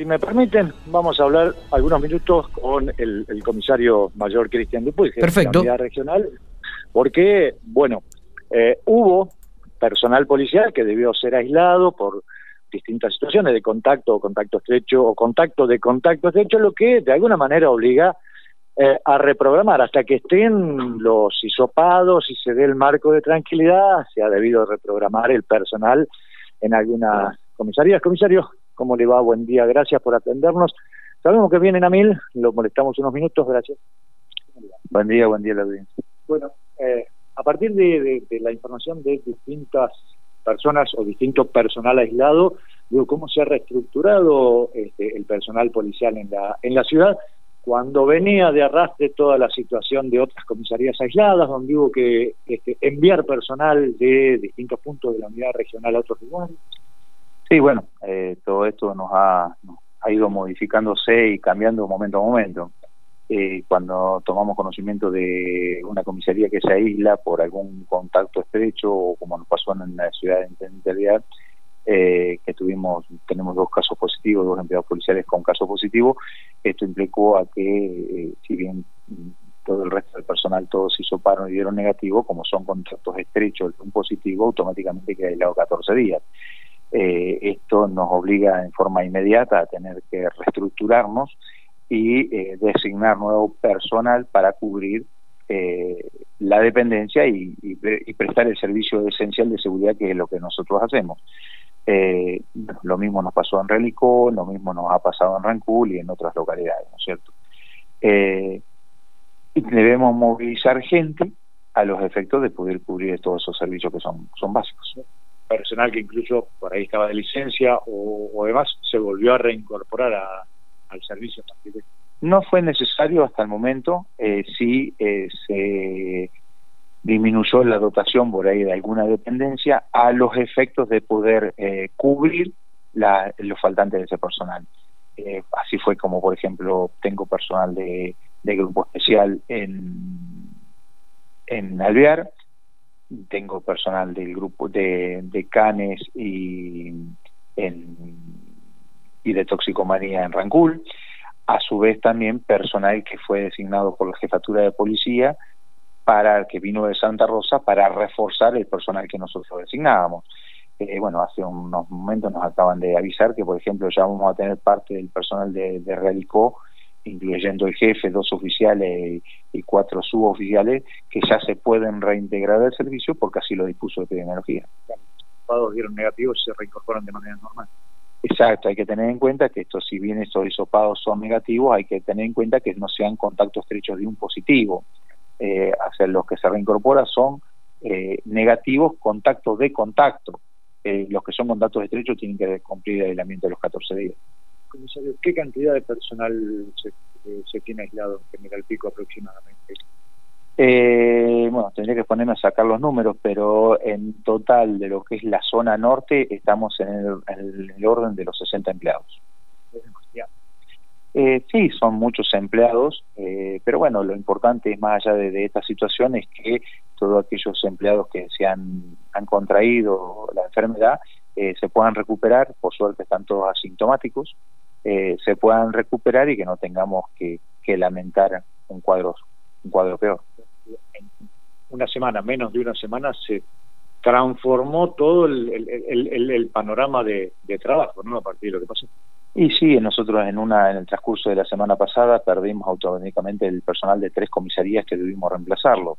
Si me permiten, vamos a hablar algunos minutos con el, comisario mayor Cristian Dupuy, que Perfecto. la regional, porque, bueno, eh, hubo personal policial que debió ser aislado por distintas situaciones de contacto o contacto estrecho o contacto de contacto estrecho, lo que de alguna manera obliga eh, a reprogramar hasta que estén los hisopados y se dé el marco de tranquilidad, se ha debido reprogramar el personal en algunas comisarías. Comisario, ¿cómo le va? Buen día, gracias por atendernos. Sabemos que vienen a mil, lo molestamos unos minutos, gracias. Buen día, buen día la audiencia. Bueno, eh, a partir de, la información de distintas personas o distinto personal aislado, digo, ¿cómo se ha reestructurado este, el personal policial en la, en la ciudad? cuando venía de arrastre toda la situación de otras comisarías aisladas, donde hubo que este, enviar personal de distintos puntos de la unidad regional a otros lugares. Sí, bueno, eh, todo esto nos ha, ha ido modificándose y cambiando momento a momento. Eh, cuando tomamos conocimiento de una comisaría que se aísla por algún contacto estrecho o como nos pasó en la ciudad de Intendente eh, que tuvimos, tenemos dos casos positivos, dos empleados policiales con caso positivo, esto implicó a que, eh, si bien todo el resto del personal todos hizo y dieron negativo, como son contactos estrechos un positivo, automáticamente queda aislado 14 días. Eh, esto nos obliga en forma inmediata a tener que reestructurarnos y designar nuevo personal para cubrir la dependencia y, prestar el servicio esencial de seguridad que es lo que nosotros hacemos. Eh, lo mismo nos pasó en Relicó, lo mismo nos ha pasado en Rancul y en otras localidades, ¿no es cierto? Eh, debemos movilizar gente a los efectos de poder cubrir todos esos servicios que son, son básicos. Personal que incluso por ahí estaba de licencia o, demás se volvió a reincorporar al servicio. No fue necesario hasta el momento, eh, sí eh, se disminuyó la dotación por ahí de alguna dependencia a los efectos de poder eh, cubrir la, los faltantes de ese personal. Eh, así fue como, por ejemplo, tengo personal de, de grupo especial en, en Alvear, tengo personal del grupo de, Canes y, en, y de toxicomanía en Rancul, a su vez también personal que fue designado por la jefatura de policía para que vino de Santa Rosa para reforzar el personal que nosotros designábamos. Eh, bueno, hace unos momentos nos acaban de avisar que, por ejemplo, ya vamos a tener parte del personal de, de incluyendo el jefe, dos oficiales y cuatro suboficiales, que ya se pueden reintegrar al servicio porque así lo dispuso epidemiología. Los dieron negativos y se reincorporan de manera normal. Exacto, hay que tener en cuenta que esto, si bien estos hisopados son negativos, hay que tener en cuenta que no sean contactos estrechos de un positivo eh, hacia los que se reincorpora son eh, negativos contactos de contacto. Eh, los que son contactos estrechos tienen que cumplir el aislamiento de los 14 días. Comisario, ¿qué cantidad de personal se, se tiene aislado en General Pico aproximadamente? Eh, bueno, tendría que ponerme a sacar los números, pero en total de lo que es la zona norte estamos en el, en el orden de los 60 empleados. Eh, sí, son muchos empleados, eh, pero bueno, lo importante es más allá de, esta situación es que todos aquellos empleados que se han, han contraído la enfermedad eh, se puedan recuperar, por suerte están todos asintomáticos, eh, se puedan recuperar y que no tengamos que, que lamentar un cuadro, un cuadro peor. En una semana, menos de una semana, se transformó todo el, el, el, el panorama de, de trabajo, ¿no? A partir de lo que pasó. Y sí, nosotros en una en el transcurso de la semana pasada perdimos automáticamente el personal de tres comisarías que debimos reemplazarlo.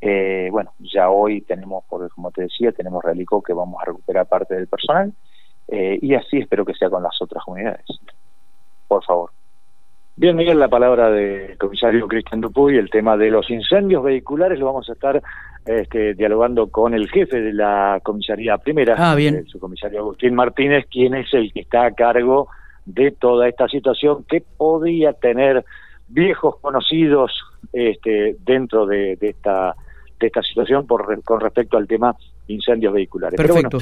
Eh, bueno, ya hoy tenemos, por, como te decía, tenemos Realicó que vamos a recuperar parte del personal eh, y así espero que sea con las otras unidades. Por favor. Bien, Miguel, la palabra del comisario Cristian Dupuy, el tema de los incendios vehiculares lo vamos a estar este, dialogando con el jefe de la comisaría primera, ah, bien. su comisario Agustín Martínez, quien es el que está a cargo de toda esta situación que podía tener viejos conocidos este, dentro de, esta de esta situación por, con respecto al tema incendios vehiculares. Perfecto.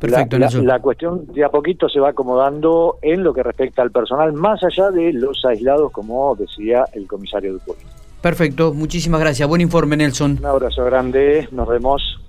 Perfecto, la, la, cuestión de a poquito se va acomodando en lo que respecta al personal, más allá de los aislados, como decía el comisario Dupuy. Perfecto, muchísimas gracias. Buen informe, Nelson. Un abrazo grande, nos vemos.